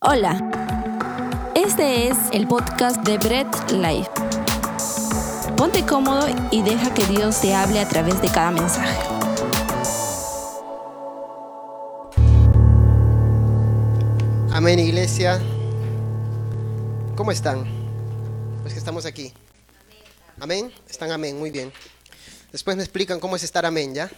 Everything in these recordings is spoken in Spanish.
Hola, este es el podcast de Bread Life. Ponte cómodo y deja que Dios te hable a través de cada mensaje. Amén, iglesia. ¿Cómo están? Los que estamos aquí. Amén. Están amén, muy bien. Después me explican cómo es estar amén, ¿ya?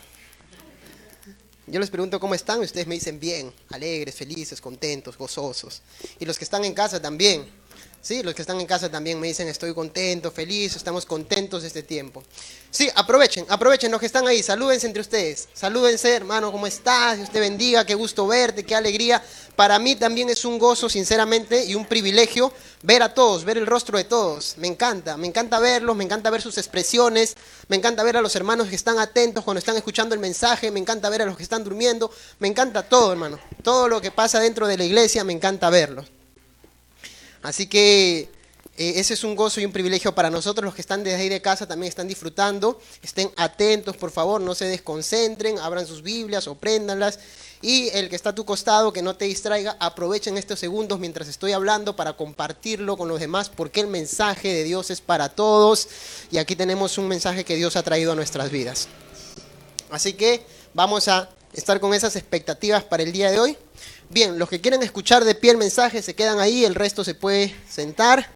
Yo les pregunto cómo están y ustedes me dicen bien, alegres, felices, contentos, gozosos. Y los que están en casa también. Sí, los que están en casa también me dicen estoy contento, feliz, estamos contentos de este tiempo. Sí, aprovechen, aprovechen los que están ahí, salúdense entre ustedes, salúdense hermano, ¿cómo estás? Dios te bendiga, qué gusto verte, qué alegría. Para mí también es un gozo, sinceramente, y un privilegio ver a todos, ver el rostro de todos. Me encanta, me encanta verlos, me encanta ver sus expresiones, me encanta ver a los hermanos que están atentos cuando están escuchando el mensaje, me encanta ver a los que están durmiendo, me encanta todo, hermano. Todo lo que pasa dentro de la iglesia, me encanta verlo. Así que eh, ese es un gozo y un privilegio para nosotros. Los que están desde ahí de casa también están disfrutando. Estén atentos, por favor, no se desconcentren, abran sus Biblias o préndanlas. Y el que está a tu costado, que no te distraiga, aprovechen estos segundos mientras estoy hablando para compartirlo con los demás, porque el mensaje de Dios es para todos. Y aquí tenemos un mensaje que Dios ha traído a nuestras vidas. Así que vamos a estar con esas expectativas para el día de hoy. Bien, los que quieren escuchar de pie el mensaje se quedan ahí, el resto se puede sentar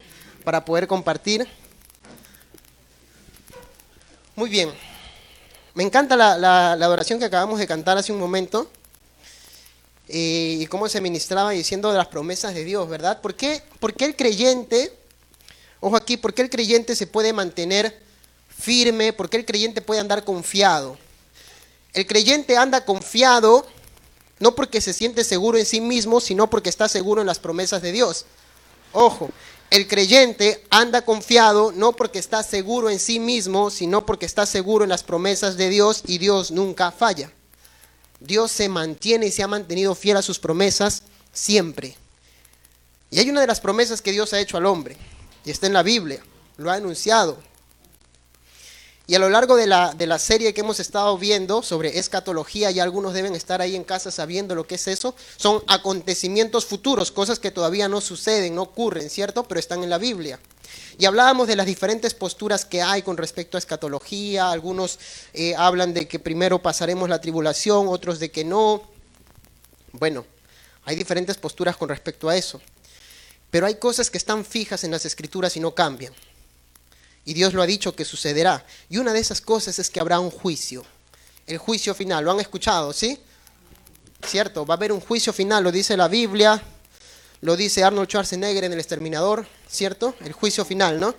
para poder compartir. Muy bien. Me encanta la, la, oración que acabamos de cantar hace un momento eh, y cómo se ministraba diciendo de las promesas de Dios, ¿verdad? ¿Por qué, ¿Por qué el creyente, ojo aquí, por qué el creyente se puede mantener firme? ¿Por qué el creyente puede andar confiado? El creyente anda confiado no porque se siente seguro en sí mismo, sino porque está seguro en las promesas de Dios. Ojo, el creyente anda confiado no porque está seguro en sí mismo, sino porque está seguro en las promesas de Dios y Dios nunca falla. Dios se mantiene y se ha mantenido fiel a sus promesas siempre. Y hay una de las promesas que Dios ha hecho al hombre, y está en la Biblia, lo ha anunciado. Y a lo largo de la, de la, serie que hemos estado viendo sobre escatología, y algunos deben estar ahí en casa sabiendo lo que es eso, son acontecimientos futuros, cosas que todavía no suceden, no ocurren, ¿cierto? Pero están en la Biblia. Y hablábamos de las diferentes posturas que hay con respecto a escatología, algunos eh, hablan de que primero pasaremos la tribulación, otros de que no. Bueno, hay diferentes posturas con respecto a eso. Pero hay cosas que están fijas en las escrituras y no cambian. Y Dios lo ha dicho que sucederá. Y una de esas cosas es que habrá un juicio. El juicio final. ¿Lo han escuchado? ¿Sí? ¿Cierto? Va a haber un juicio final, lo dice la Biblia, lo dice Arnold Schwarzenegger en El Exterminador, ¿cierto? El juicio final, ¿no?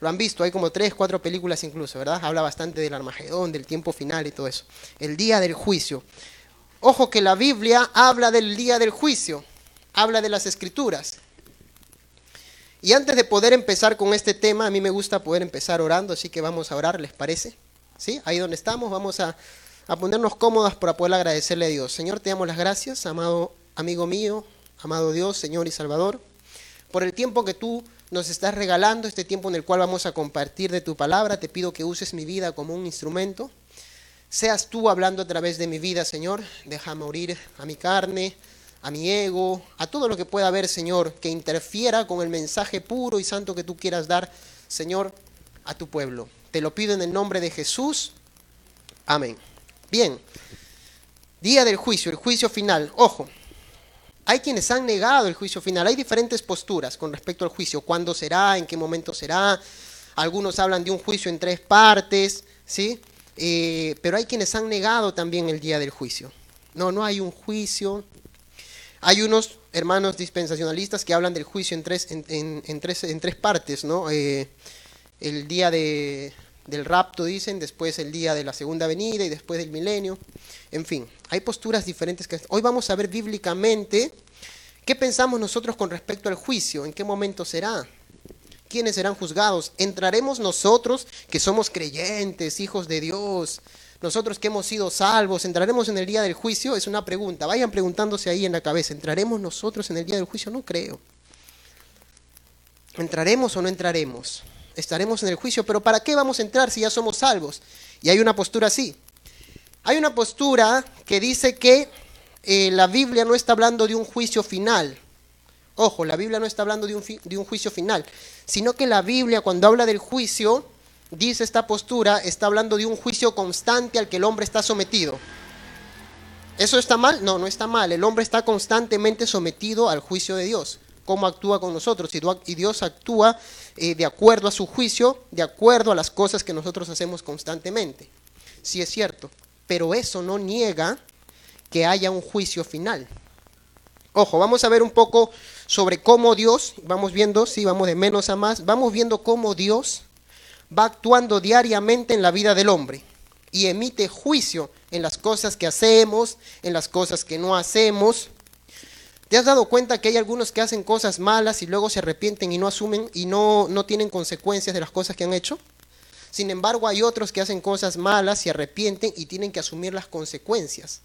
Lo han visto, hay como tres, cuatro películas incluso, ¿verdad? Habla bastante del Armagedón, del tiempo final y todo eso. El día del juicio. Ojo que la Biblia habla del día del juicio, habla de las escrituras. Y antes de poder empezar con este tema, a mí me gusta poder empezar orando, así que vamos a orar, ¿les parece? ¿Sí? Ahí donde estamos, vamos a, ponernos cómodas para poder agradecerle a Dios. Señor, te damos las gracias, amado amigo mío, amado Dios, Señor y Salvador, por el tiempo que tú nos estás regalando, este tiempo en el cual vamos a compartir de tu palabra. Te pido que uses mi vida como un instrumento. Seas tú hablando a través de mi vida, Señor. Deja morir a mi carne, a mi ego, a todo lo que pueda haber, Señor, que interfiera con el mensaje puro y santo que tú quieras dar, Señor, a tu pueblo. Te lo pido en el nombre de Jesús. Amén. Bien. Día del juicio, el juicio final. Ojo, hay quienes han negado el juicio final. Hay diferentes posturas con respecto al juicio. ¿Cuándo será? ¿En qué momento será? Algunos hablan de un juicio en tres partes, ¿sí? Eh, pero hay quienes han negado también el día del juicio. No, no hay un juicio. Hay unos hermanos dispensacionalistas que hablan del juicio en tres, en, tres, en tres partes, ¿no? Eh, el día de, del rapto, dicen, después el día de la segunda venida y después del milenio. En fin, hay posturas diferentes. Hoy vamos a ver bíblicamente qué pensamos nosotros con respecto al juicio, en qué momento será, quiénes serán juzgados. ¿Entraremos nosotros que somos creyentes, hijos de Dios? Nosotros que hemos sido salvos, ¿entraremos en el día del juicio? Es una pregunta. Vayan preguntándose ahí en la cabeza. ¿Entraremos nosotros en el día del juicio? No creo. ¿Entraremos o no entraremos? Estaremos en el juicio, pero ¿para qué vamos a entrar si ya somos salvos? Y hay una postura así. Hay una postura que dice que eh, la Biblia no está hablando de un juicio final, Ojo, la Biblia no está hablando de un, de un juicio final, sino que la Biblia cuando habla del juicio, dice esta postura, está hablando de un juicio constante al que el hombre está sometido. ¿Eso está mal? No, no está mal. El hombre está constantemente sometido al juicio de Dios. ¿Cómo actúa con nosotros? Y Dios actúa eh, de acuerdo a su juicio, de acuerdo a las cosas que nosotros hacemos constantemente. Sí es cierto. Pero eso no niega que haya un juicio final. Ojo, vamos a ver un poco sobre cómo Dios, vamos viendo, sí, vamos de menos a más, vamos viendo cómo Dios va actuando diariamente en la vida del hombre y emite juicio en las cosas que hacemos, en las cosas que no hacemos. ¿Te has dado cuenta que hay algunos que hacen cosas malas y luego se arrepienten y no asumen y no, no tienen consecuencias de las cosas que han hecho? Sin embargo, hay otros que hacen cosas malas, se arrepienten y tienen que asumir las consecuencias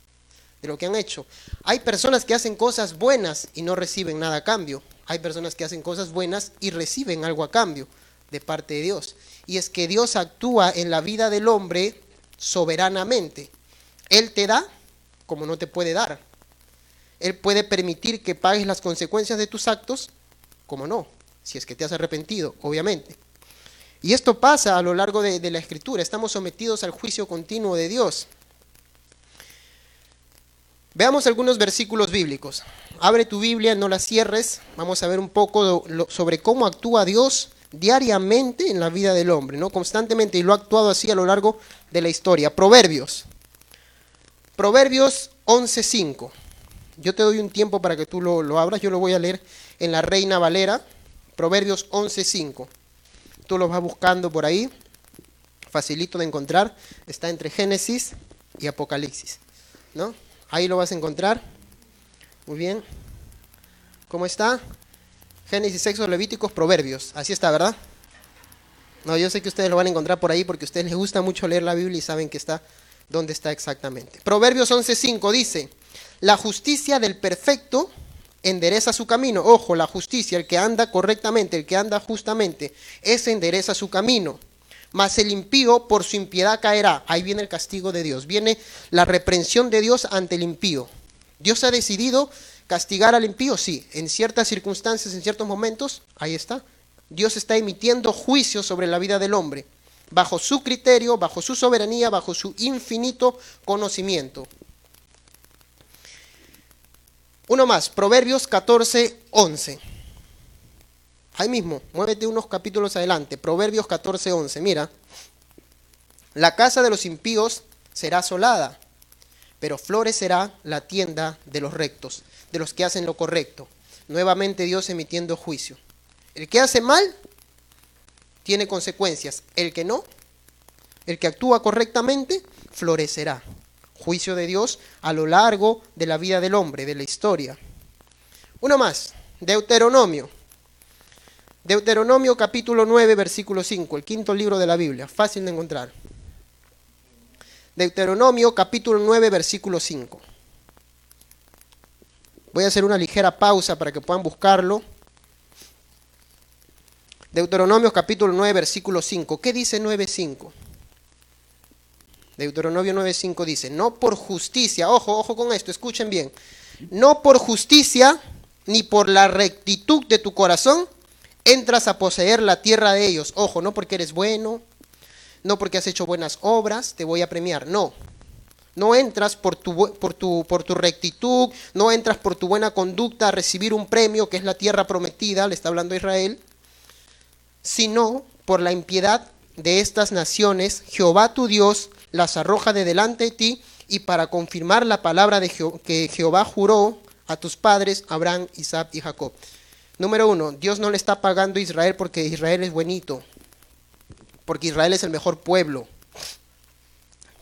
de lo que han hecho. Hay personas que hacen cosas buenas y no reciben nada a cambio. Hay personas que hacen cosas buenas y reciben algo a cambio de parte de Dios. Y es que Dios actúa en la vida del hombre soberanamente. Él te da como no te puede dar. Él puede permitir que pagues las consecuencias de tus actos, como no, si es que te has arrepentido, obviamente. Y esto pasa a lo largo de, la escritura. Estamos sometidos al juicio continuo de Dios. Veamos algunos versículos bíblicos. Abre tu Biblia, no la cierres. Vamos a ver un poco sobre cómo actúa Dios diariamente en la vida del hombre, ¿no? Constantemente, y lo ha actuado así a lo largo de la historia. Proverbios. Proverbios 11.5. Yo te doy un tiempo para que tú lo, lo abras. Yo lo voy a leer en la Reina Valera. Proverbios 11.5. Tú lo vas buscando por ahí. Facilito de encontrar. Está entre Génesis y Apocalipsis. ¿No? Ahí lo vas a encontrar. Muy bien. ¿Cómo está? Génesis, Sexo, Levíticos, Proverbios. Así está, ¿verdad? No, yo sé que ustedes lo van a encontrar por ahí porque a ustedes les gusta mucho leer la Biblia y saben que está dónde está exactamente. Proverbios 11:5 dice, "La justicia del perfecto endereza su camino." Ojo, la justicia, el que anda correctamente, el que anda justamente, ese endereza su camino mas el impío por su impiedad caerá. Ahí viene el castigo de Dios, viene la reprensión de Dios ante el impío. Dios ha decidido castigar al impío, sí, en ciertas circunstancias, en ciertos momentos, ahí está. Dios está emitiendo juicio sobre la vida del hombre, bajo su criterio, bajo su soberanía, bajo su infinito conocimiento. Uno más, Proverbios 14, 11. Ahí mismo, muévete unos capítulos adelante. Proverbios 14, 11. Mira, la casa de los impíos será asolada, pero florecerá la tienda de los rectos, de los que hacen lo correcto. Nuevamente Dios emitiendo juicio. El que hace mal tiene consecuencias. El que no, el que actúa correctamente, florecerá. Juicio de Dios a lo largo de la vida del hombre, de la historia. Uno más, Deuteronomio Deuteronomio capítulo 9, versículo 5, el quinto libro de la Biblia, fácil de encontrar. Deuteronomio capítulo 9, versículo 5. Voy a hacer una ligera pausa para que puedan buscarlo. Deuteronomio capítulo 9, versículo 5. ¿Qué dice 9.5? Deuteronomio 9.5 dice, no por justicia, ojo, ojo con esto, escuchen bien, no por justicia ni por la rectitud de tu corazón entras a poseer la tierra de ellos. Ojo, no porque eres bueno, no porque has hecho buenas obras, te voy a premiar. No. No entras por tu, por, tu, por tu rectitud, no entras por tu buena conducta a recibir un premio que es la tierra prometida, le está hablando Israel, sino por la impiedad de estas naciones, Jehová tu Dios las arroja de delante de ti y para confirmar la palabra de que Jehová juró a tus padres, Abraham, Isaac y Jacob. Número uno, Dios no le está pagando a Israel porque Israel es buenito, porque Israel es el mejor pueblo,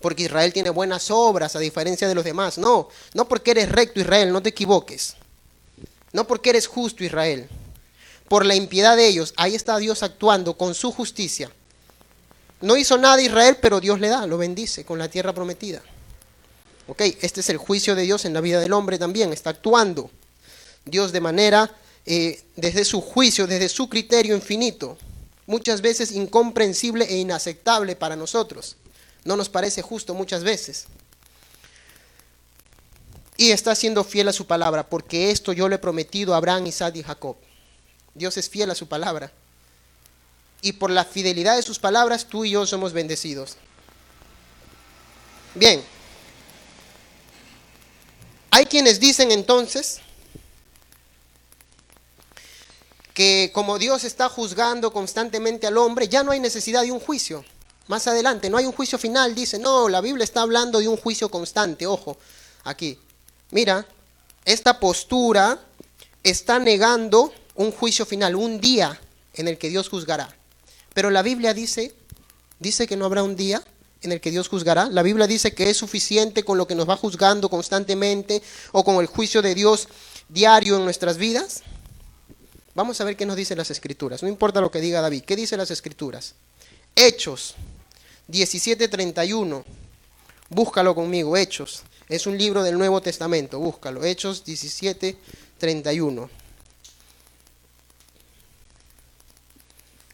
porque Israel tiene buenas obras a diferencia de los demás. No, no porque eres recto Israel, no te equivoques. No porque eres justo Israel. Por la impiedad de ellos, ahí está Dios actuando con su justicia. No hizo nada Israel, pero Dios le da, lo bendice con la tierra prometida. Ok, este es el juicio de Dios en la vida del hombre también, está actuando. Dios de manera eh, desde su juicio, desde su criterio infinito, muchas veces incomprensible e inaceptable para nosotros. No nos parece justo muchas veces. y está siendo fiel a su palabra, porque esto yo le he prometido a Abraham, Isaac y Jacob. Dios es fiel a su palabra. Y por la fidelidad de sus palabras, tú y yo somos bendecidos. Bien. Hay quienes dicen entonces que como Dios está juzgando constantemente al hombre, ya no hay necesidad de un juicio. Más adelante, no hay un juicio final, dice, no, la Biblia está hablando de un juicio constante, ojo, aquí. Mira, esta postura está negando un juicio final, un día en el que Dios juzgará. Pero la Biblia dice, dice que no habrá un día en el que Dios juzgará. La Biblia dice que es suficiente con lo que nos va juzgando constantemente o con el juicio de Dios diario en nuestras vidas. Vamos a ver qué nos dicen las escrituras. No importa lo que diga David. ¿Qué dicen las escrituras? Hechos 17:31. Búscalo conmigo, Hechos es un libro del Nuevo Testamento, búscalo. Hechos 17, 31.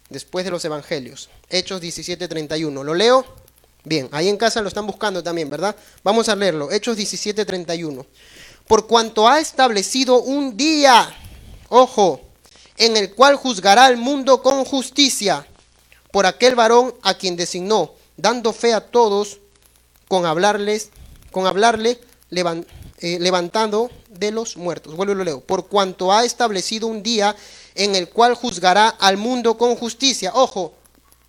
Después de los Evangelios. Hechos 17, 31. ¿Lo leo? Bien, ahí en casa lo están buscando también, ¿verdad? Vamos a leerlo. Hechos 17, 31. Por cuanto ha establecido un día, ojo, en el cual juzgará al mundo con justicia por aquel varón a quien designó, dando fe a todos con hablarles con hablarle eh, levantando de los muertos. Vuelvo y lo leo. Por cuanto ha establecido un día en el cual juzgará al mundo con justicia. Ojo,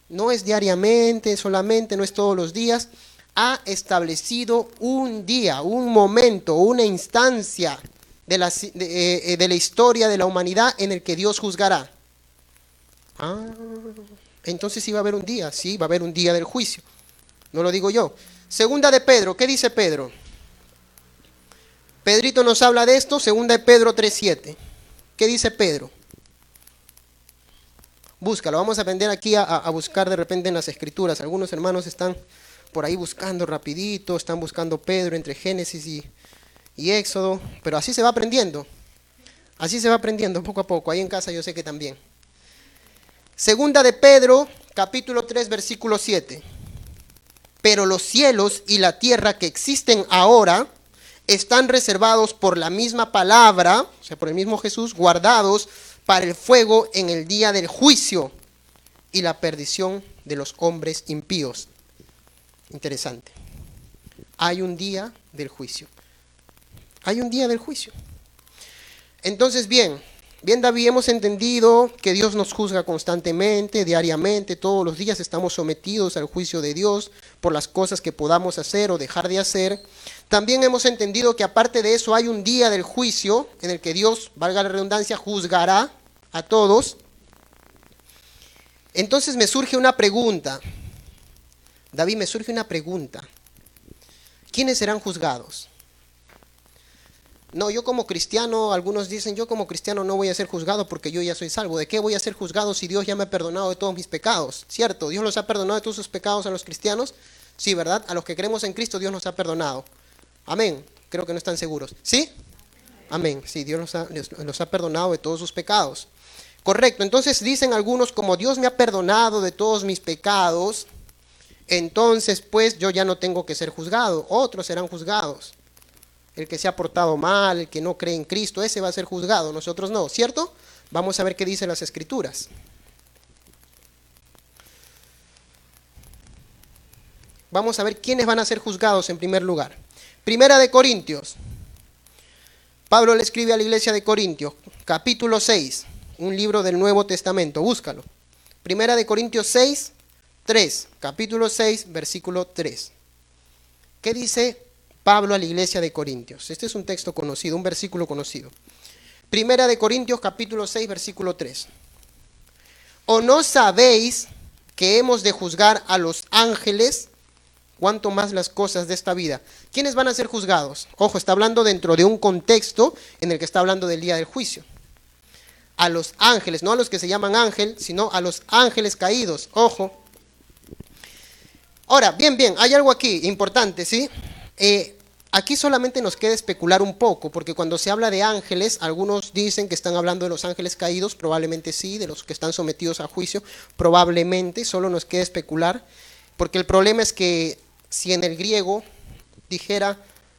no es diariamente, solamente, no es todos los días. Ha establecido un día, un momento, una instancia de la, de, eh, de la historia de la humanidad en el que Dios juzgará. Ah, entonces sí va a haber un día, sí, va a haber un día del juicio. No lo digo yo. Segunda de Pedro, ¿qué dice Pedro? Pedrito nos habla de esto, segunda de Pedro 3.7. ¿Qué dice Pedro? Búscalo, vamos a aprender aquí a, buscar de repente en las escrituras. Algunos hermanos están por ahí buscando rapidito, están buscando Pedro entre Génesis y, y Éxodo, pero así se va aprendiendo. Así se va aprendiendo poco a poco. Ahí en casa yo sé que también. Segunda de Pedro, capítulo 3, versículo 7 pero los cielos y la tierra que existen ahora están reservados por la misma palabra, o sea, por el mismo Jesús, guardados para el fuego en el día del juicio y la perdición de los hombres impíos. Interesante. Hay un día del juicio. Hay un día del juicio. Entonces, bien, Bien, David, hemos entendido que Dios nos juzga constantemente, diariamente, todos los días estamos sometidos al juicio de Dios por las cosas que podamos hacer o dejar de hacer. También hemos entendido que aparte de eso hay un día del juicio en el que Dios, valga la redundancia, juzgará a todos. Entonces me surge una pregunta. David, me surge una pregunta. ¿Quiénes serán juzgados? No, yo como cristiano, algunos dicen, yo como cristiano no voy a ser juzgado porque yo ya soy salvo. ¿De qué voy a ser juzgado si Dios ya me ha perdonado de todos mis pecados? ¿Cierto? ¿Dios los ha perdonado de todos sus pecados a los cristianos? Sí, ¿verdad? A los que creemos en Cristo Dios nos ha perdonado. Amén. Creo que no están seguros. ¿Sí? Amén. Sí, Dios nos ha, nos ha perdonado de todos sus pecados. Correcto. Entonces dicen algunos, como Dios me ha perdonado de todos mis pecados, entonces pues yo ya no tengo que ser juzgado. Otros serán juzgados el que se ha portado mal, el que no cree en Cristo, ese va a ser juzgado, nosotros no, ¿cierto? Vamos a ver qué dicen las escrituras. Vamos a ver quiénes van a ser juzgados en primer lugar. Primera de Corintios. Pablo le escribe a la iglesia de Corintios, capítulo 6, un libro del Nuevo Testamento, búscalo. Primera de Corintios 6, 3, capítulo 6, versículo 3. ¿Qué dice Pablo a la iglesia de Corintios. Este es un texto conocido, un versículo conocido. Primera de Corintios capítulo 6 versículo 3. ¿O no sabéis que hemos de juzgar a los ángeles cuanto más las cosas de esta vida? ¿Quiénes van a ser juzgados? Ojo, está hablando dentro de un contexto en el que está hablando del día del juicio. A los ángeles, no a los que se llaman ángel, sino a los ángeles caídos. Ojo. Ahora, bien, bien, hay algo aquí importante, ¿sí? Eh, Aquí solamente nos queda especular un poco, porque cuando se habla de ángeles, algunos dicen que están hablando de los ángeles caídos, probablemente sí, de los que están sometidos a juicio, probablemente, solo nos queda especular, porque el problema es que si en el griego dijera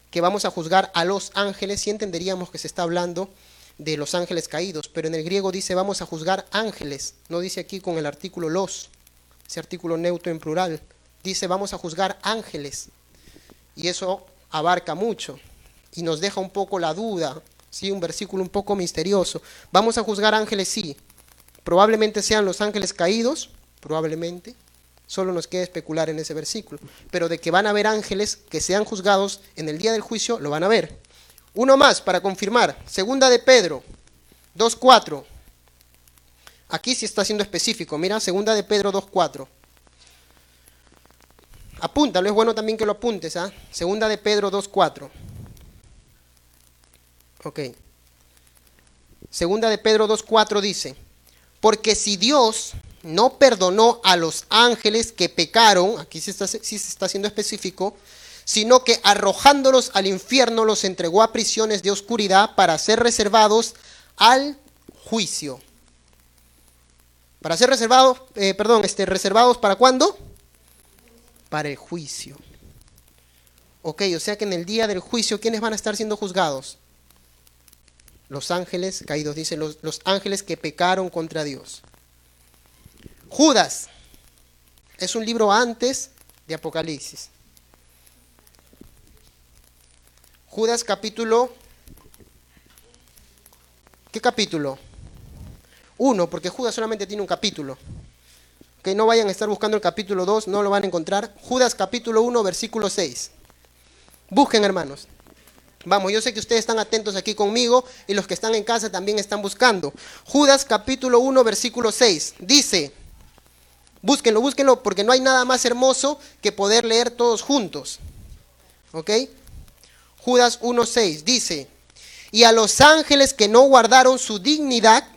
que vamos a juzgar a los ángeles, sí entenderíamos que se está hablando de los ángeles caídos, pero en el griego dice vamos a juzgar ángeles, no dice aquí con el artículo los, ese artículo neutro en plural, dice vamos a juzgar ángeles. Y eso abarca mucho y nos deja un poco la duda, ¿sí? un versículo un poco misterioso. Vamos a juzgar ángeles, sí. Probablemente sean los ángeles caídos, probablemente. Solo nos queda especular en ese versículo. Pero de que van a haber ángeles que sean juzgados en el día del juicio, lo van a ver. Uno más para confirmar. Segunda de Pedro 2.4. Aquí sí está siendo específico. Mira, segunda de Pedro 2.4. Apúntalo, es bueno también que lo apuntes. ¿ah? Segunda de Pedro 2.4. Ok. Segunda de Pedro 2.4 dice, porque si Dios no perdonó a los ángeles que pecaron, aquí sí, está, se está siendo específico, sino que arrojándolos al infierno los entregó a prisiones de oscuridad para ser reservados al juicio. Para ser reservados, eh, perdón, este, reservados para cuándo? Para el juicio. Ok, o sea que en el día del juicio, ¿quiénes van a estar siendo juzgados? Los ángeles caídos, dice, los, los ángeles que pecaron contra Dios. Judas es un libro antes de Apocalipsis. Judas capítulo... ¿Qué capítulo? Uno, porque Judas solamente tiene un capítulo. No vayan a estar buscando el capítulo 2, no lo van a encontrar. Judas capítulo 1, versículo 6. Busquen, hermanos. Vamos, yo sé que ustedes están atentos aquí conmigo y los que están en casa también están buscando. Judas capítulo 1, versículo 6. Dice, búsquenlo, búsquenlo, porque no hay nada más hermoso que poder leer todos juntos. ¿Ok? Judas 1, 6 dice, y a los ángeles que no guardaron su dignidad,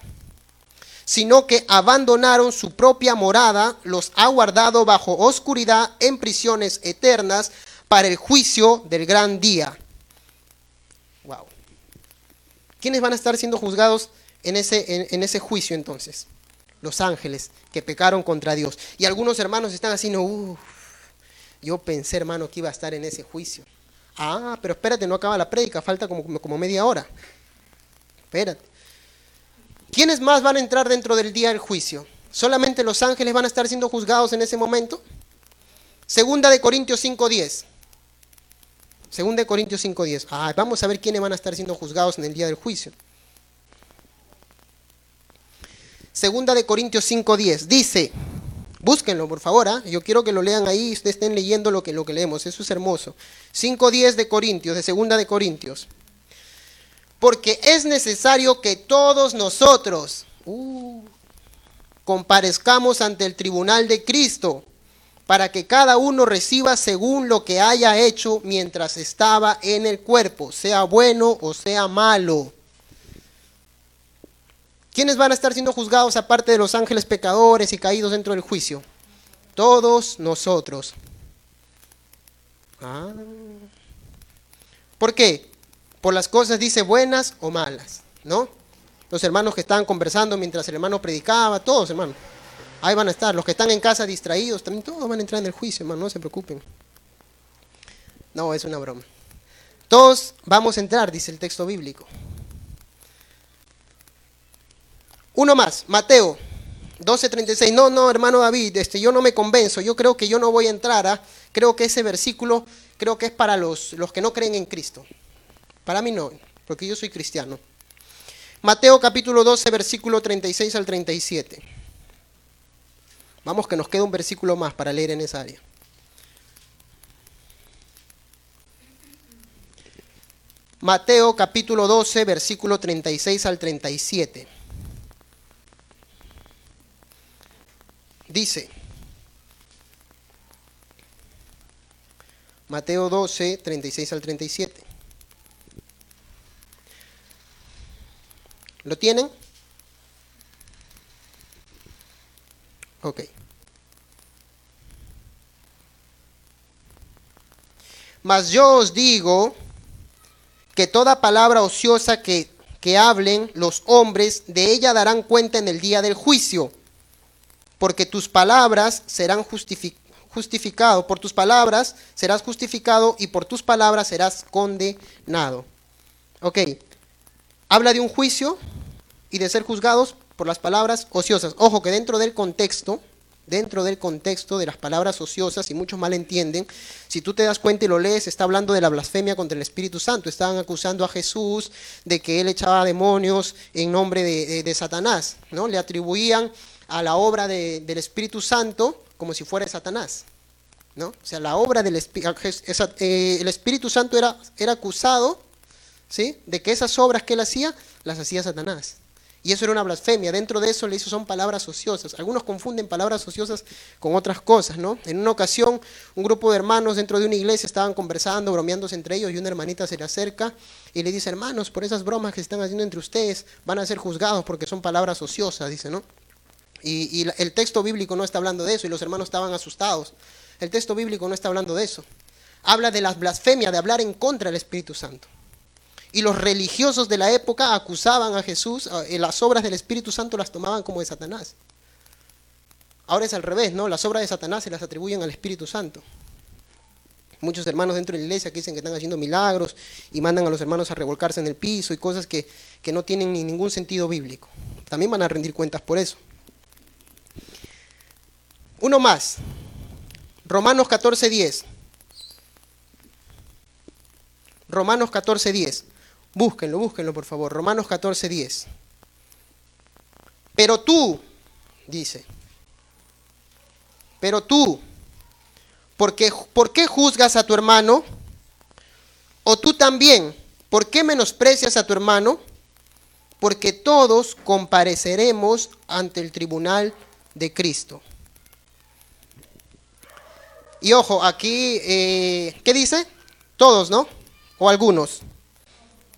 sino que abandonaron su propia morada, los ha guardado bajo oscuridad en prisiones eternas para el juicio del gran día. Wow. ¿Quiénes van a estar siendo juzgados en ese, en, ese juicio entonces? Los ángeles que pecaron contra Dios. Y algunos hermanos están no, uff, yo pensé hermano que iba a estar en ese juicio. Ah, pero espérate, no acaba la prédica, falta como, como media hora. Espérate. ¿Quiénes más van a entrar dentro del día del juicio? ¿Solamente los ángeles van a estar siendo juzgados en ese momento? Segunda de Corintios 5.10. Segunda de Corintios 5.10. Ah, vamos a ver quiénes van a estar siendo juzgados en el día del juicio. Segunda de Corintios 5.10. Dice, búsquenlo por favor, ¿ah? yo quiero que lo lean ahí, ustedes estén leyendo lo que, lo que leemos, eso es hermoso. 5.10 de Corintios, de Segunda de Corintios porque es necesario que todos nosotros uh, comparezcamos ante el tribunal de Cristo para que cada uno reciba según lo que haya hecho mientras estaba en el cuerpo, sea bueno o sea malo. ¿Quiénes van a estar siendo juzgados aparte de los ángeles pecadores y caídos dentro del juicio? Todos nosotros. Ah. ¿Por qué? Por las cosas, dice, buenas o malas, ¿no? Los hermanos que estaban conversando mientras el hermano predicaba, todos, hermanos. Ahí van a estar. Los que están en casa distraídos, también todos van a entrar en el juicio, hermano, no se preocupen. No, es una broma. Todos vamos a entrar, dice el texto bíblico. Uno más, Mateo 12:36. No, no, hermano David, este, yo no me convenzo. Yo creo que yo no voy a entrar. ¿ah? Creo que ese versículo creo que es para los, los que no creen en Cristo. Para mí no, porque yo soy cristiano. Mateo capítulo 12, versículo 36 al 37. Vamos que nos queda un versículo más para leer en esa área. Mateo capítulo 12, versículo 36 al 37. Dice, Mateo 12, 36 al 37. ¿Lo tienen? Ok. Mas yo os digo que toda palabra ociosa que, que hablen los hombres, de ella darán cuenta en el día del juicio, porque tus palabras serán justificado, por tus palabras serás justificado y por tus palabras serás condenado. Ok, habla de un juicio y de ser juzgados por las palabras ociosas. Ojo que dentro del contexto, dentro del contexto de las palabras ociosas, y muchos mal entienden, si tú te das cuenta y lo lees, está hablando de la blasfemia contra el Espíritu Santo. Estaban acusando a Jesús de que él echaba demonios en nombre de, Satanás, ¿no? Le atribuían a la obra del Espíritu Santo como si fuera Satanás. ¿no? O sea, la obra del Espíritu, eh, el Espíritu Santo era, era acusado ¿sí? de que esas obras que él hacía, las hacía Satanás. Y eso era una blasfemia. Dentro de eso le hizo son palabras ociosas. Algunos confunden palabras ociosas con otras cosas, ¿no? En una ocasión, un grupo de hermanos dentro de una iglesia estaban conversando, bromeándose entre ellos, y una hermanita se le acerca y le dice, hermanos, por esas bromas que están haciendo entre ustedes, van a ser juzgados porque son palabras ociosas, dice, ¿no? Y, el texto bíblico no está hablando de eso, y los hermanos estaban asustados. El texto bíblico no está hablando de eso. Habla de las blasfemias, de hablar en contra del Espíritu Santo. Y los religiosos de la época acusaban a Jesús, eh, las obras del Espíritu Santo las tomaban como de Satanás. Ahora es al revés, ¿no? Las obras de Satanás se las atribuyen al Espíritu Santo. Muchos hermanos dentro de la iglesia que dicen que están haciendo milagros y mandan a los hermanos a revolcarse en el piso y cosas que, que no tienen ni ningún sentido bíblico. También van a rendir cuentas por eso. Uno más. Romanos 14.10. Romanos 14.10. Búsquenlo, búsquenlo por favor. Romanos 14.10. Pero tú, dice, pero tú, ¿por qué, ¿por qué juzgas a tu hermano? O tú también, ¿por qué menosprecias a tu hermano? Porque todos compareceremos ante el tribunal de Cristo. Y ojo, aquí, eh, ¿qué dice? Todos, ¿no? O algunos.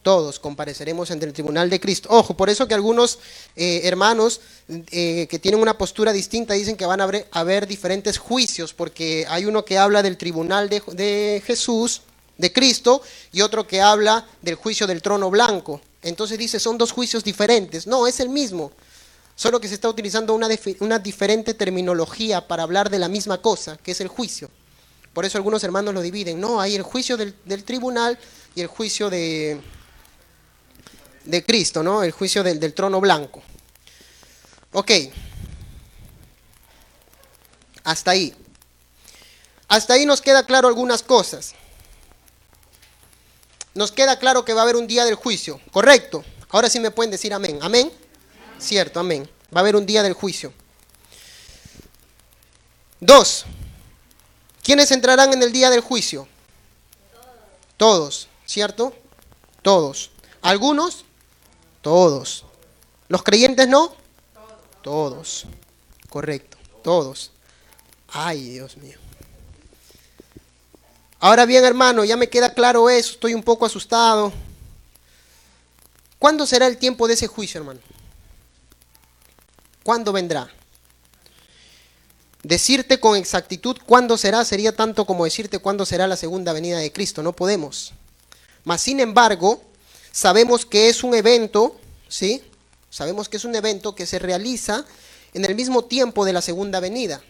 Todos compareceremos ante el tribunal de Cristo. Ojo, por eso que algunos eh, hermanos eh, que tienen una postura distinta dicen que van a haber, diferentes juicios, porque hay uno que habla del tribunal de, Jesús, de Cristo, y otro que habla del juicio del trono blanco. Entonces dice, son dos juicios diferentes. No, es el mismo. Solo que se está utilizando una diferente terminología para hablar de la misma cosa, que es el juicio. Por eso algunos hermanos lo dividen. No, hay el juicio del, tribunal y el juicio de, de Cristo, ¿no? El juicio del, del trono blanco. Ok. Hasta ahí. Hasta ahí nos queda claro algunas cosas. Nos queda claro que va a haber un día del juicio, ¿correcto? Ahora sí me pueden decir amén. Amén. Cierto, amén. Va a haber un día del juicio. Dos. ¿Quiénes entrarán en el día del juicio? Todos, ¿cierto? Todos. ¿Algunos? Todos. ¿Los creyentes no? Todos. Correcto, todos. Ay, Dios mío. Ahora bien, hermano, ya me queda claro eso, estoy un poco asustado. ¿Cuándo será el tiempo de ese juicio, hermano? ¿Cuándo vendrá? Decirte con exactitud cuándo será sería tanto como decirte cuándo será la segunda venida de Cristo. No podemos. Mas, sin embargo, sabemos que es un evento, ¿sí? Sabemos que es un evento que se realiza en el mismo tiempo de la segunda venida.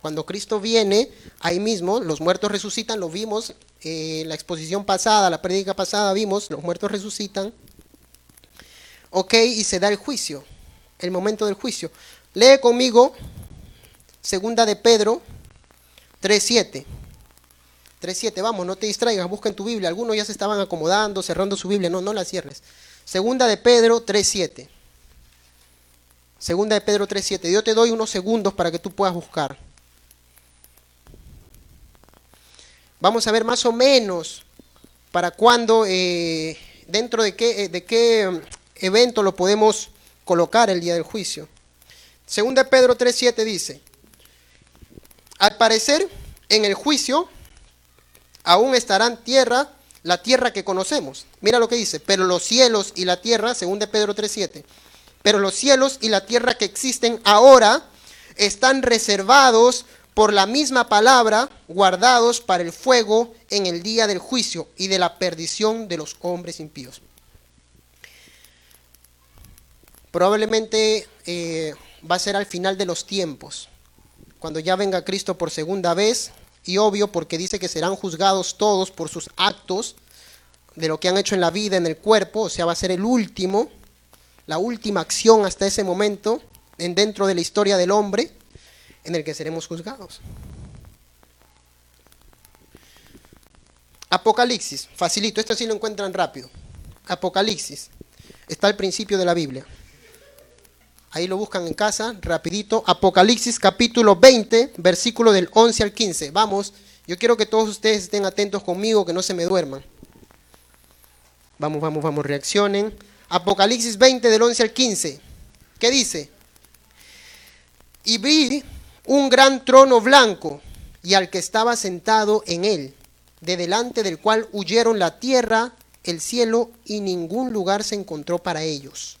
Cuando Cristo viene, ahí mismo, los muertos resucitan, lo vimos en eh, la exposición pasada, la prédica pasada, vimos, los muertos resucitan. Ok, y se da el juicio el momento del juicio. Lee conmigo Segunda de Pedro 3.7. 3.7, vamos, no te distraigas, busca en tu Biblia. Algunos ya se estaban acomodando, cerrando su Biblia. No, no la cierres. Segunda de Pedro 3.7. Segunda de Pedro 3.7. Yo te doy unos segundos para que tú puedas buscar. Vamos a ver más o menos para cuándo, eh, dentro de qué, eh, de qué mm, evento lo podemos colocar el día del juicio. Segunda Pedro 3.7 dice, al parecer en el juicio aún estarán tierra, la tierra que conocemos. Mira lo que dice, pero los cielos y la tierra, segunda Pedro 3.7, pero los cielos y la tierra que existen ahora están reservados por la misma palabra, guardados para el fuego en el día del juicio y de la perdición de los hombres impíos probablemente eh, va a ser al final de los tiempos, cuando ya venga Cristo por segunda vez, y obvio porque dice que serán juzgados todos por sus actos de lo que han hecho en la vida, en el cuerpo, o sea, va a ser el último, la última acción hasta ese momento, en dentro de la historia del hombre, en el que seremos juzgados. Apocalipsis, facilito, esto sí lo encuentran rápido. Apocalipsis, está al principio de la Biblia. Ahí lo buscan en casa, rapidito. Apocalipsis capítulo 20, versículo del 11 al 15. Vamos, yo quiero que todos ustedes estén atentos conmigo, que no se me duerman. Vamos, vamos, vamos, reaccionen. Apocalipsis 20 del 11 al 15. ¿Qué dice? Y vi un gran trono blanco y al que estaba sentado en él, de delante del cual huyeron la tierra, el cielo y ningún lugar se encontró para ellos.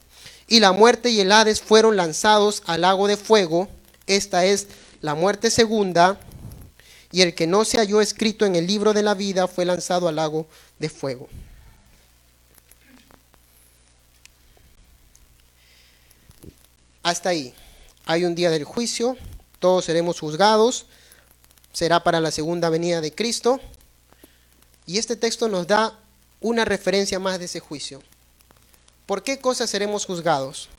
Y la muerte y el Hades fueron lanzados al lago de fuego. Esta es la muerte segunda, y el que no se halló escrito en el libro de la vida fue lanzado al lago de fuego. Hasta ahí. Hay un día del juicio, todos seremos juzgados, será para la segunda venida de Cristo. Y este texto nos da una referencia más de ese juicio. ¿Por qué cosas seremos juzgados?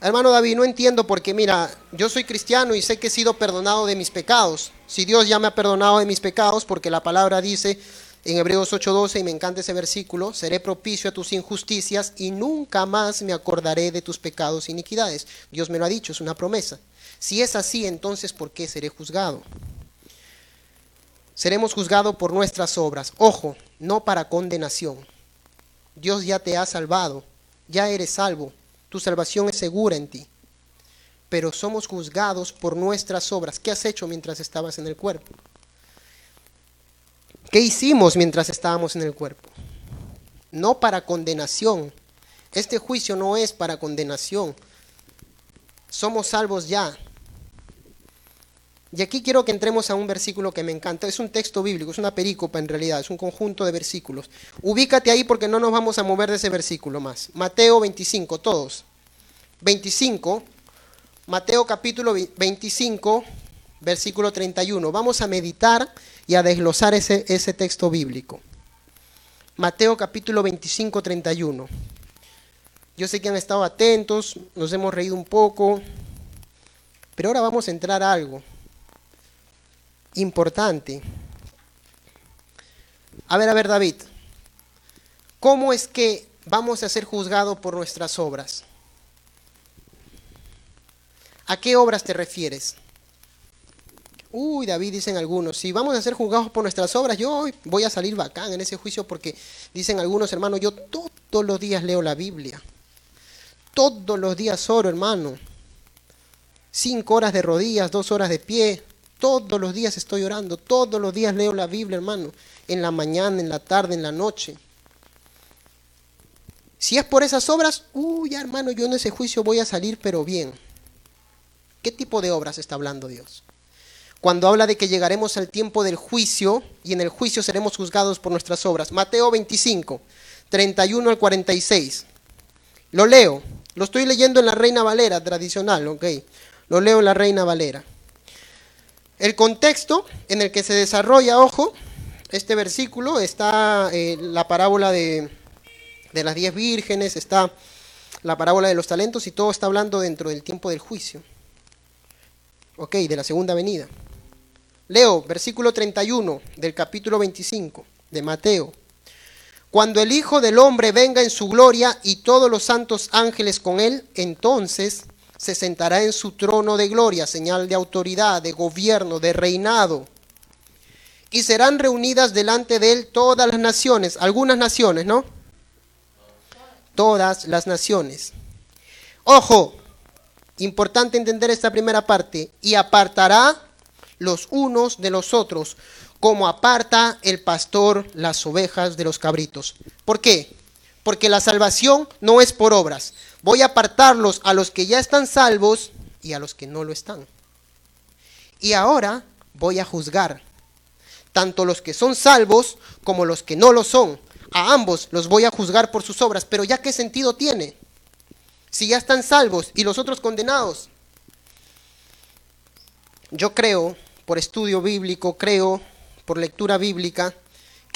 Hermano David, no entiendo porque mira, yo soy cristiano y sé que he sido perdonado de mis pecados. Si Dios ya me ha perdonado de mis pecados, porque la palabra dice en Hebreos 8:12, y me encanta ese versículo, seré propicio a tus injusticias y nunca más me acordaré de tus pecados e iniquidades. Dios me lo ha dicho, es una promesa. Si es así, entonces ¿por qué seré juzgado? Seremos juzgados por nuestras obras. Ojo, no para condenación. Dios ya te ha salvado, ya eres salvo tu salvación es segura en ti. Pero somos juzgados por nuestras obras. ¿Qué has hecho mientras estabas en el cuerpo? ¿Qué hicimos mientras estábamos en el cuerpo? No para condenación. Este juicio no es para condenación. Somos salvos ya. Y aquí quiero que entremos a un versículo que me encanta. Es un texto bíblico, es una perícopa en realidad, es un conjunto de versículos. Ubícate ahí porque no nos vamos a mover de ese versículo más. Mateo 25, todos. 25, Mateo capítulo 25, versículo 31. Vamos a meditar y a desglosar ese, ese texto bíblico. Mateo capítulo 25, 31. Yo sé que han estado atentos, nos hemos reído un poco, pero ahora vamos a entrar a algo importante. A ver, a ver, David, ¿cómo es que vamos a ser juzgados por nuestras obras? ¿A qué obras te refieres? Uy, David, dicen algunos, si vamos a ser juzgados por nuestras obras, yo voy a salir bacán en ese juicio porque dicen algunos hermanos, yo todos los días leo la Biblia. Todos los días oro, hermano. Cinco horas de rodillas, dos horas de pie, todos los días estoy orando, todos los días leo la Biblia, hermano, en la mañana, en la tarde, en la noche. Si es por esas obras, uy, hermano, yo en ese juicio voy a salir, pero bien. ¿Qué tipo de obras está hablando Dios? Cuando habla de que llegaremos al tiempo del juicio y en el juicio seremos juzgados por nuestras obras. Mateo 25, 31 al 46. Lo leo. Lo estoy leyendo en la Reina Valera tradicional, ok. Lo leo en la Reina Valera. El contexto en el que se desarrolla, ojo, este versículo está eh, la parábola de, de las diez vírgenes, está la parábola de los talentos y todo está hablando dentro del tiempo del juicio. Ok, de la segunda venida. Leo, versículo 31 del capítulo 25 de Mateo. Cuando el Hijo del Hombre venga en su gloria y todos los santos ángeles con él, entonces se sentará en su trono de gloria, señal de autoridad, de gobierno, de reinado. Y serán reunidas delante de él todas las naciones, algunas naciones, ¿no? Todas las naciones. Ojo, Importante entender esta primera parte. Y apartará los unos de los otros, como aparta el pastor las ovejas de los cabritos. ¿Por qué? Porque la salvación no es por obras. Voy a apartarlos a los que ya están salvos y a los que no lo están. Y ahora voy a juzgar tanto los que son salvos como los que no lo son. A ambos los voy a juzgar por sus obras. Pero ya qué sentido tiene? Si ya están salvos y los otros condenados. Yo creo, por estudio bíblico, creo, por lectura bíblica,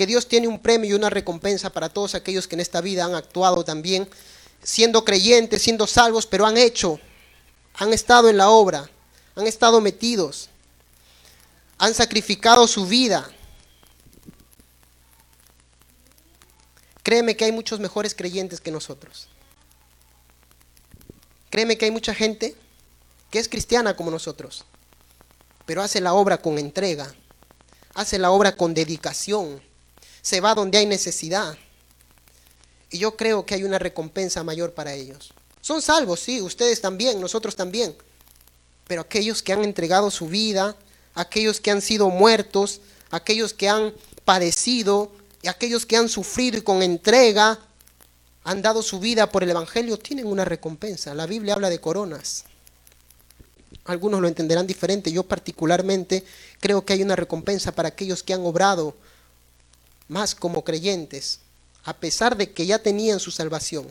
que Dios tiene un premio y una recompensa para todos aquellos que en esta vida han actuado también, siendo creyentes, siendo salvos, pero han hecho, han estado en la obra, han estado metidos han sacrificado su vida. Créeme que hay muchos mejores creyentes que nosotros. Créeme que hay mucha gente que es cristiana como nosotros, pero hace la obra con entrega, hace la obra con dedicación, se va donde hay necesidad. Y yo creo que hay una recompensa mayor para ellos. Son salvos, sí, ustedes también, nosotros también. Pero aquellos que han entregado su vida, aquellos que han sido muertos, aquellos que han padecido y aquellos que han sufrido y con entrega han dado su vida por el Evangelio, tienen una recompensa. La Biblia habla de coronas. Algunos lo entenderán diferente. Yo particularmente creo que hay una recompensa para aquellos que han obrado más como creyentes, a pesar de que ya tenían su salvación.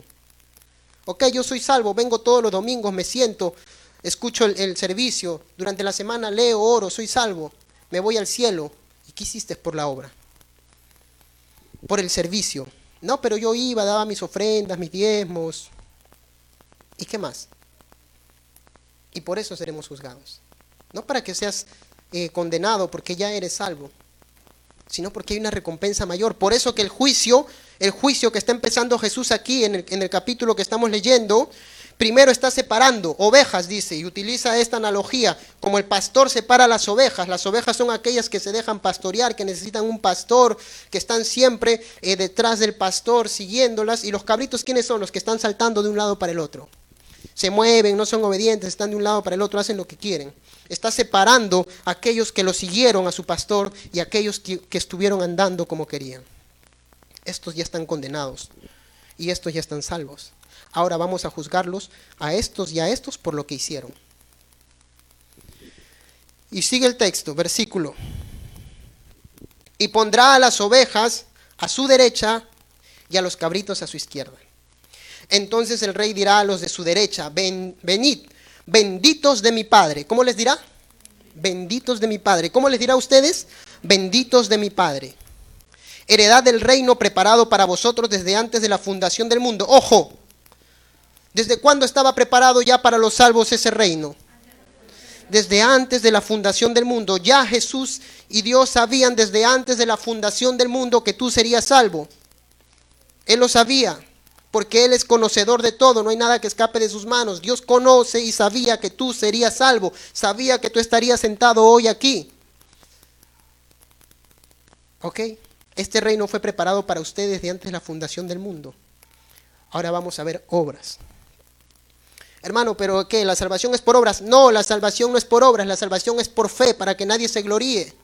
Ok, yo soy salvo, vengo todos los domingos, me siento, escucho el, servicio, durante la semana leo, oro, soy salvo, me voy al cielo. ¿Y qué hiciste por la obra? Por el servicio. No, pero yo iba, daba mis ofrendas, mis diezmos. ¿Y qué más? Y por eso seremos juzgados. No para que seas eh, condenado porque ya eres salvo, sino porque hay una recompensa mayor. Por eso que el juicio, el juicio que está empezando Jesús aquí en el, en el capítulo que estamos leyendo, primero está separando ovejas, dice, y utiliza esta analogía, como el pastor separa las ovejas. Las ovejas son aquellas que se dejan pastorear, que necesitan un pastor, que están siempre eh, detrás del pastor, siguiéndolas. Y los cabritos, ¿quiénes son? Los que están saltando de un lado para el otro. Se mueven, no son obedientes, están de un lado para el otro, hacen lo que quieren. Está separando a aquellos que lo siguieron a su pastor y aquellos que estuvieron andando como querían. Estos ya están condenados y estos ya están salvos. Ahora vamos a juzgarlos a estos y a estos por lo que hicieron. Y sigue el texto, versículo. Y pondrá a las ovejas a su derecha y a los cabritos a su izquierda. Entonces el rey dirá a los de su derecha, venid, benditos de mi Padre. ¿Cómo les dirá? Benditos de mi Padre. ¿Cómo les dirá a ustedes? Benditos de mi Padre. Heredad del reino preparado para vosotros desde antes de la fundación del mundo. Ojo, ¿Desde cuándo estaba preparado ya para los salvos ese reino? Desde antes de la fundación del mundo. Ya Jesús y Dios sabían desde antes de la fundación del mundo que tú serías salvo. Él lo sabía, porque Él es conocedor de todo, no hay nada que escape de sus manos. Dios conoce y sabía que tú serías salvo, sabía que tú estarías sentado hoy aquí. ¿Ok? Este reino fue preparado para ustedes desde antes de la fundación del mundo. Ahora vamos a ver obras. Hermano, pero ¿qué? ¿La salvación es por obras? No, la salvación no es por obras, la salvación es por fe, para que nadie se gloríe.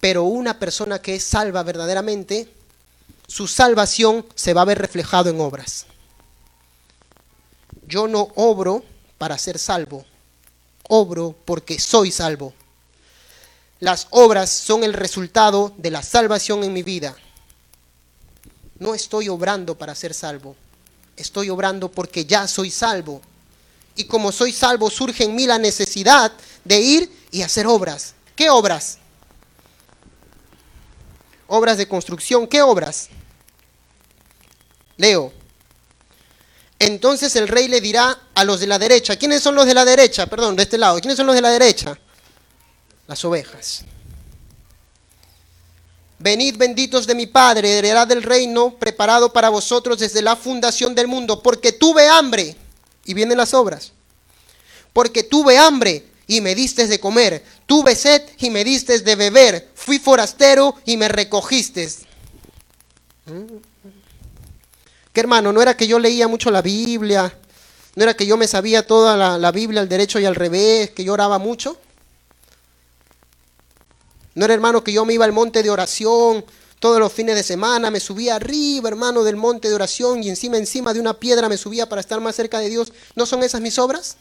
Pero una persona que es salva verdaderamente, su salvación se va a ver reflejado en obras. Yo no obro para ser salvo, obro porque soy salvo. Las obras son el resultado de la salvación en mi vida. No estoy obrando para ser salvo estoy obrando porque ya soy salvo. Y como soy salvo, surge en mí la necesidad de ir y hacer obras. ¿Qué obras? Obras de construcción. ¿Qué obras? Leo. Entonces el rey le dirá a los de la derecha. ¿Quiénes son los de la derecha? Perdón, de este lado. ¿Quiénes son los de la derecha? Las ovejas. Venid benditos de mi Padre, heredad del reino preparado para vosotros desde la fundación del mundo, porque tuve hambre, y vienen las obras, porque tuve hambre y me diste de comer, tuve sed y me diste de beber, fui forastero y me recogiste. ¿Qué hermano? No era que yo leía mucho la Biblia, no era que yo me sabía toda la, la Biblia al derecho y al revés, que yo oraba mucho. No era hermano que yo me iba al monte de oración todos los fines de semana, me subía arriba, hermano, del monte de oración y encima, encima de una piedra me subía para estar más cerca de Dios. ¿No son esas mis obras?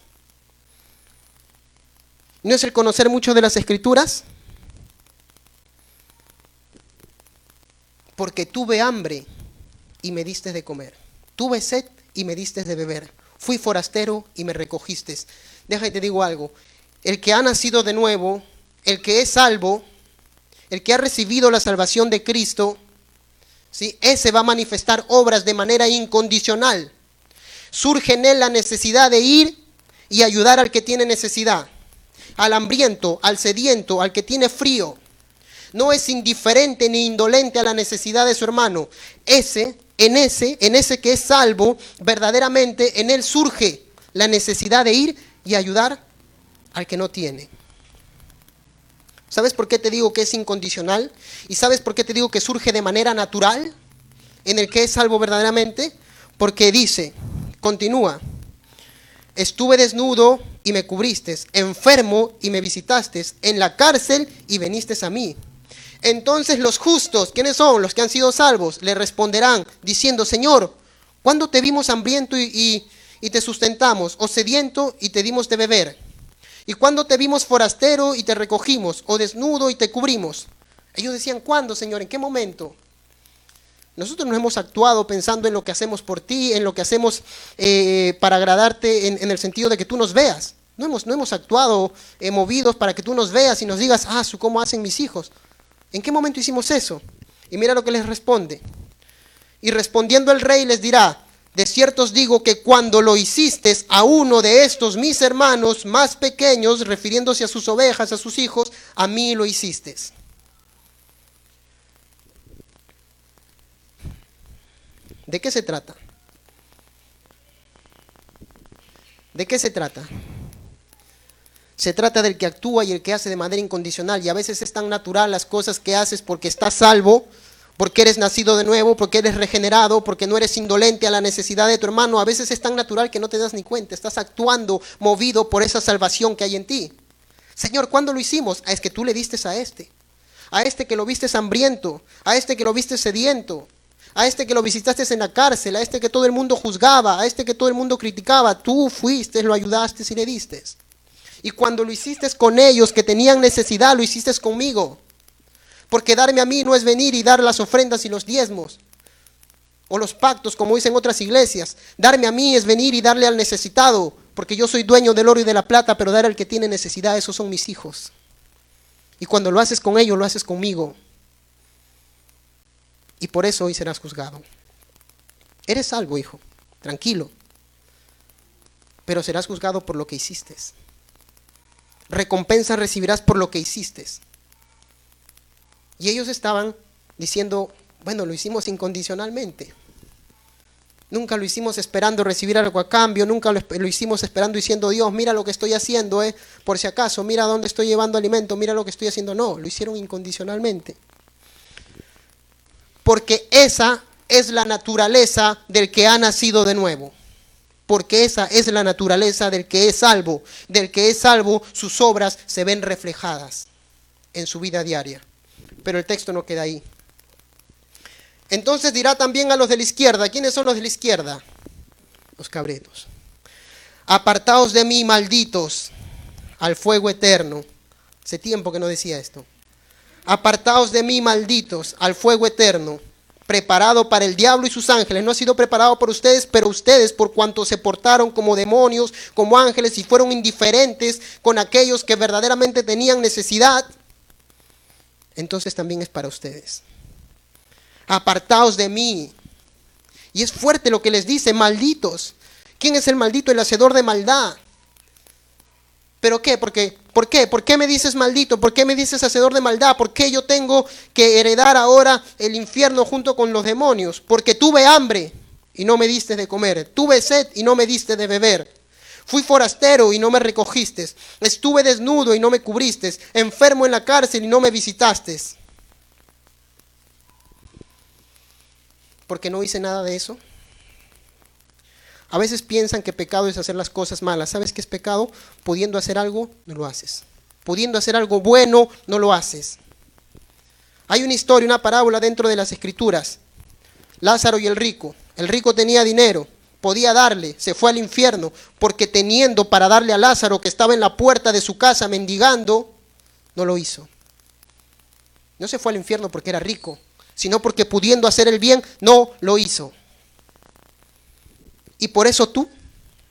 ¿No es el conocer mucho de las escrituras? Porque tuve hambre y me diste de comer. Tuve sed y me diste de beber. Fui forastero y me recogiste. Déjame te digo algo. El que ha nacido de nuevo, el que es salvo, el que ha recibido la salvación de Cristo, ¿sí? ese va a manifestar obras de manera incondicional. Surge en él la necesidad de ir y ayudar al que tiene necesidad, al hambriento, al sediento, al que tiene frío. No es indiferente ni indolente a la necesidad de su hermano. Ese, en ese, en ese que es salvo, verdaderamente en él surge la necesidad de ir y ayudar al que no tiene. ¿Sabes por qué te digo que es incondicional? ¿Y sabes por qué te digo que surge de manera natural en el que es salvo verdaderamente? Porque dice, continúa, estuve desnudo y me cubriste, enfermo y me visitaste, en la cárcel y veniste a mí. Entonces los justos, ¿quiénes son? Los que han sido salvos, le responderán diciendo, Señor, ¿cuándo te vimos hambriento y, te sustentamos, o sediento y te dimos de beber? ¿Y cuando te vimos forastero y te recogimos, o desnudo y te cubrimos? Ellos decían, ¿cuándo, Señor? ¿En qué momento? Nosotros no hemos actuado pensando en lo que hacemos por ti, en lo que hacemos eh, para agradarte en, el sentido de que tú nos veas. No hemos, no hemos actuado eh, movidos para que tú nos veas y nos digas, ah, ¿cómo hacen mis hijos? ¿En qué momento hicimos eso? Y mira lo que les responde. Y respondiendo el rey les dirá, de cierto os digo que cuando lo hiciste a uno de estos mis hermanos más pequeños, refiriéndose a sus ovejas, a sus hijos, a mí lo hiciste. ¿De qué se trata? ¿De qué se trata? Se trata del que actúa y el que hace de manera incondicional. Y a veces es tan natural las cosas que haces porque estás salvo porque eres nacido de nuevo, porque eres regenerado, porque no eres indolente a la necesidad de tu hermano. A veces es tan natural que no te das ni cuenta, estás actuando movido por esa salvación que hay en ti. Señor, ¿cuándo lo hicimos? Ah, es que tú le diste a este, a este que lo viste hambriento, a este que lo viste sediento, a este que lo visitaste en la cárcel, a este que todo el mundo juzgaba, a este que todo el mundo criticaba. Tú fuiste, lo ayudaste y le diste. Y cuando lo hiciste con ellos que tenían necesidad, lo hiciste conmigo. Porque darme a mí no es venir y dar las ofrendas y los diezmos. O los pactos, como dicen otras iglesias. Darme a mí es venir y darle al necesitado. Porque yo soy dueño del oro y de la plata, pero dar al que tiene necesidad, esos son mis hijos. Y cuando lo haces con ellos, lo haces conmigo. Y por eso hoy serás juzgado. Eres salvo, hijo. Tranquilo. Pero serás juzgado por lo que hiciste. Recompensa recibirás por lo que hiciste. Y ellos estaban diciendo, bueno, lo hicimos incondicionalmente. Nunca lo hicimos esperando recibir algo a cambio, nunca lo, hicimos esperando diciendo, Dios, mira lo que estoy haciendo, eh, por si acaso, mira dónde estoy llevando alimento, mira lo que estoy haciendo. No, lo hicieron incondicionalmente. Porque esa es la naturaleza del que ha nacido de nuevo. Porque esa es la naturaleza del que es salvo. Del que es salvo, sus obras se ven reflejadas en su vida diaria pero el texto no queda ahí. Entonces dirá también a los de la izquierda, ¿quiénes son los de la izquierda? Los cabretos. Apartaos de mí, malditos, al fuego eterno. Hace tiempo que no decía esto. Apartaos de mí, malditos, al fuego eterno, preparado para el diablo y sus ángeles. No ha sido preparado por ustedes, pero ustedes, por cuanto se portaron como demonios, como ángeles y fueron indiferentes con aquellos que verdaderamente tenían necesidad, entonces también es para ustedes. Apartaos de mí. Y es fuerte lo que les dice, malditos. ¿Quién es el maldito? El hacedor de maldad. ¿Pero qué? Porque, ¿Por qué? ¿Por qué me dices maldito? ¿Por qué me dices hacedor de maldad? ¿Por qué yo tengo que heredar ahora el infierno junto con los demonios? Porque tuve hambre y no me diste de comer. Tuve sed y no me diste de beber. Fui forastero y no me recogiste. Estuve desnudo y no me cubriste. Enfermo en la cárcel y no me visitaste. Porque no hice nada de eso. A veces piensan que pecado es hacer las cosas malas. ¿Sabes qué es pecado? Pudiendo hacer algo, no lo haces. Pudiendo hacer algo bueno, no lo haces. Hay una historia, una parábola dentro de las escrituras. Lázaro y el rico. El rico tenía dinero, podía darle, se fue al infierno, porque teniendo para darle a Lázaro que estaba en la puerta de su casa mendigando, no lo hizo. No se fue al infierno porque era rico, sino porque pudiendo hacer el bien, no lo hizo. Y por eso tú,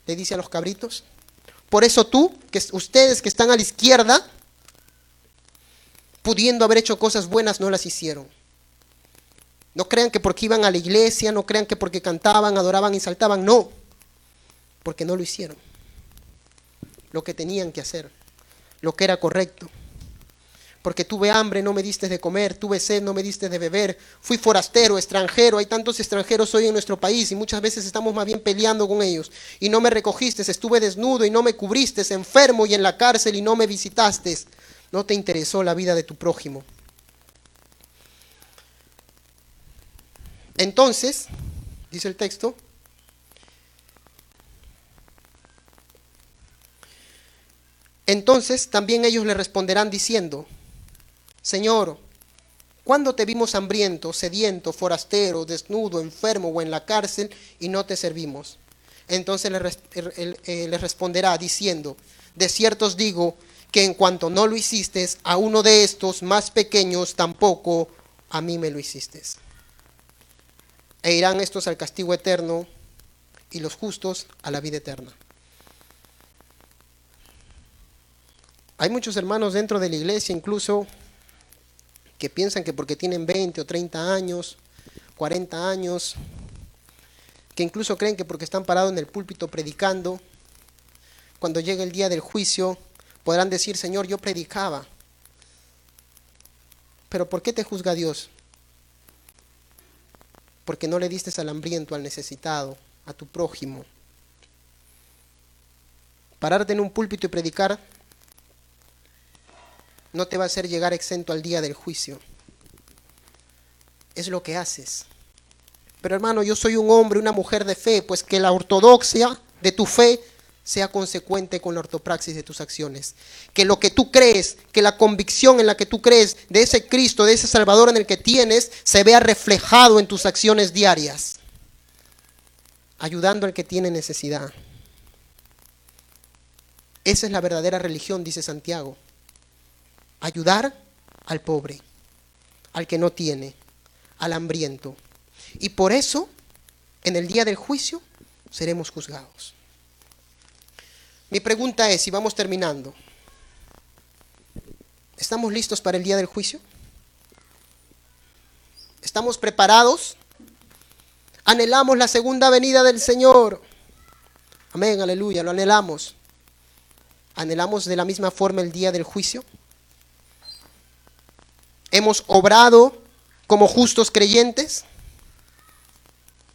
le dice a los cabritos, por eso tú, que ustedes que están a la izquierda, pudiendo haber hecho cosas buenas, no las hicieron. No crean que porque iban a la iglesia, no crean que porque cantaban, adoraban y saltaban, no, porque no lo hicieron. Lo que tenían que hacer, lo que era correcto porque tuve hambre, no me diste de comer, tuve sed, no me diste de beber, fui forastero, extranjero, hay tantos extranjeros hoy en nuestro país y muchas veces estamos más bien peleando con ellos, y no me recogiste, estuve desnudo y no me cubriste, enfermo y en la cárcel y no me visitaste, no te interesó la vida de tu prójimo. Entonces, dice el texto, entonces también ellos le responderán diciendo, Señor, ¿cuándo te vimos hambriento, sediento, forastero, desnudo, enfermo o en la cárcel y no te servimos? Entonces le, eh, responderá diciendo, de cierto os digo que en cuanto no lo hiciste a uno de estos más pequeños, tampoco a mí me lo hiciste. E irán estos al castigo eterno y los justos a la vida eterna. Hay muchos hermanos dentro de la iglesia, incluso que piensan que porque tienen 20 o 30 años, 40 años, que incluso creen que porque están parados en el púlpito predicando, cuando llegue el día del juicio, podrán decir, Señor, yo predicaba. Pero ¿por qué te juzga Dios? Porque no le diste al hambriento, al necesitado, a tu prójimo. Pararte en un púlpito y predicar no te va a hacer llegar exento al día del juicio. Es lo que haces. Pero hermano, yo soy un hombre, una mujer de fe, pues que la ortodoxia de tu fe sea consecuente con la ortopraxis de tus acciones. Que lo que tú crees, que la convicción en la que tú crees de ese Cristo, de ese Salvador en el que tienes, se vea reflejado en tus acciones diarias, ayudando al que tiene necesidad. Esa es la verdadera religión, dice Santiago ayudar al pobre, al que no tiene, al hambriento. Y por eso, en el día del juicio, seremos juzgados. Mi pregunta es, y vamos terminando, ¿estamos listos para el día del juicio? ¿Estamos preparados? Anhelamos la segunda venida del Señor. Amén, aleluya, lo anhelamos. ¿Anhelamos de la misma forma el día del juicio? Hemos obrado como justos creyentes,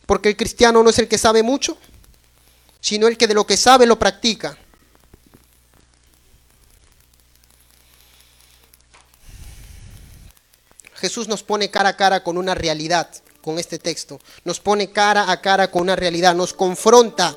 porque el cristiano no es el que sabe mucho, sino el que de lo que sabe lo practica. Jesús nos pone cara a cara con una realidad, con este texto. Nos pone cara a cara con una realidad, nos confronta.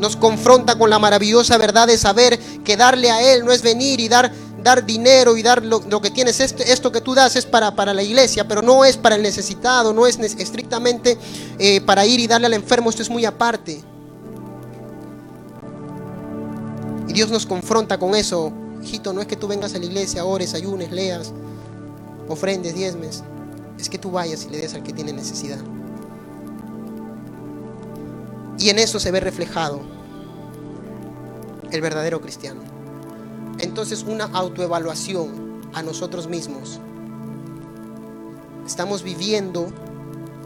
Nos confronta con la maravillosa verdad de saber que darle a Él no es venir y dar dar dinero y dar lo, que tienes, esto, esto, que tú das es para, para la iglesia, pero no es para el necesitado, no es estrictamente eh, para ir y darle al enfermo, esto es muy aparte. Y Dios nos confronta con eso. Hijito, no es que tú vengas a la iglesia, ores, ayunes, leas, ofrendes, diezmes. Es que tú vayas y le des al que tiene necesidad. Y en eso se ve reflejado el verdadero cristiano entonces una autoevaluación a nosotros mismos. Estamos viviendo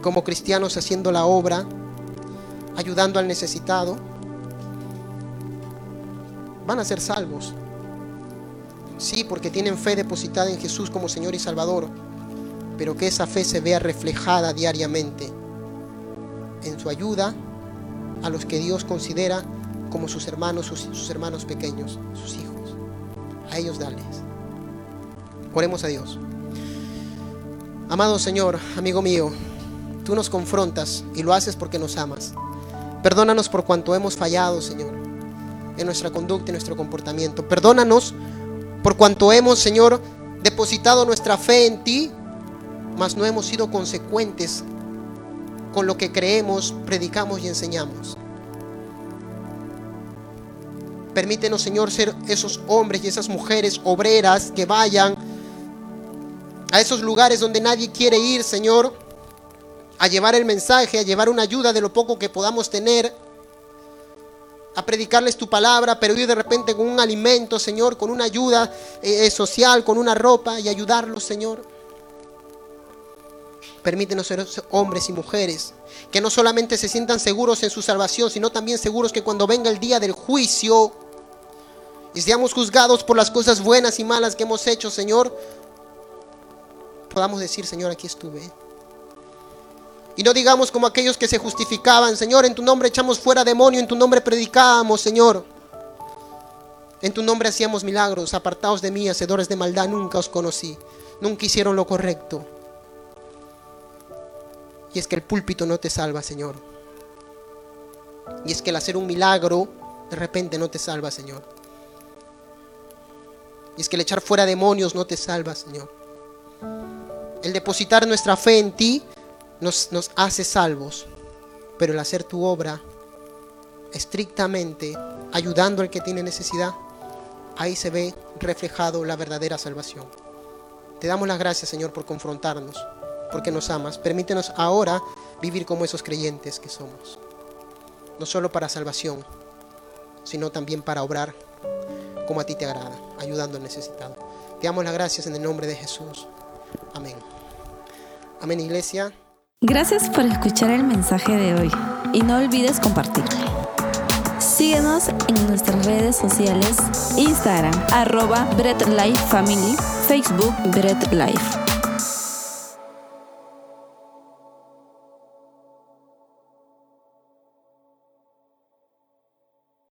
como cristianos haciendo la obra, ayudando al necesitado. Van a ser salvos. Sí, porque tienen fe depositada en Jesús como Señor y Salvador, pero que esa fe se vea reflejada diariamente en su ayuda a los que Dios considera como sus hermanos, sus, sus hermanos pequeños, sus hijos a ellos darles. Oremos a Dios. Amado Señor, amigo mío, tú nos confrontas y lo haces porque nos amas. Perdónanos por cuanto hemos fallado, Señor, en nuestra conducta y nuestro comportamiento. Perdónanos por cuanto hemos, Señor, depositado nuestra fe en ti, mas no hemos sido consecuentes con lo que creemos, predicamos y enseñamos. Permítenos, Señor, ser esos hombres y esas mujeres obreras que vayan a esos lugares donde nadie quiere ir, Señor, a llevar el mensaje, a llevar una ayuda de lo poco que podamos tener, a predicarles tu palabra, pero ir de repente con un alimento, Señor, con una ayuda eh, eh, social, con una ropa y ayudarlos, Señor. Permítenos ser hombres y mujeres que no solamente se sientan seguros en su salvación, sino también seguros que cuando venga el día del juicio y seamos juzgados por las cosas buenas y malas que hemos hecho, Señor, podamos decir, Señor, aquí estuve. Y no digamos como aquellos que se justificaban, Señor, en tu nombre echamos fuera demonio, en tu nombre predicábamos, Señor. En tu nombre hacíamos milagros, apartados de mí, hacedores de maldad, nunca os conocí, nunca hicieron lo correcto. Y es que el púlpito no te salva, Señor. Y es que el hacer un milagro de repente no te salva, Señor. Y es que el echar fuera demonios no te salva, Señor. El depositar nuestra fe en ti nos, hace salvos, pero el hacer tu obra estrictamente ayudando al que tiene necesidad, ahí se ve reflejado la verdadera salvación. Te damos las gracias, Señor, por confrontarnos, porque nos amas. Permítenos ahora vivir como esos creyentes que somos. No solo para salvación, sino también para obrar como a ti te agrada, ayudando al necesitado. Te damos las gracias en el nombre de Jesús. Amén. Amén, iglesia. Gracias por escuchar el mensaje de hoy y no olvides compartirlo. Síguenos en nuestras redes sociales, Instagram, arroba Bread Life Family, Facebook Bread Life.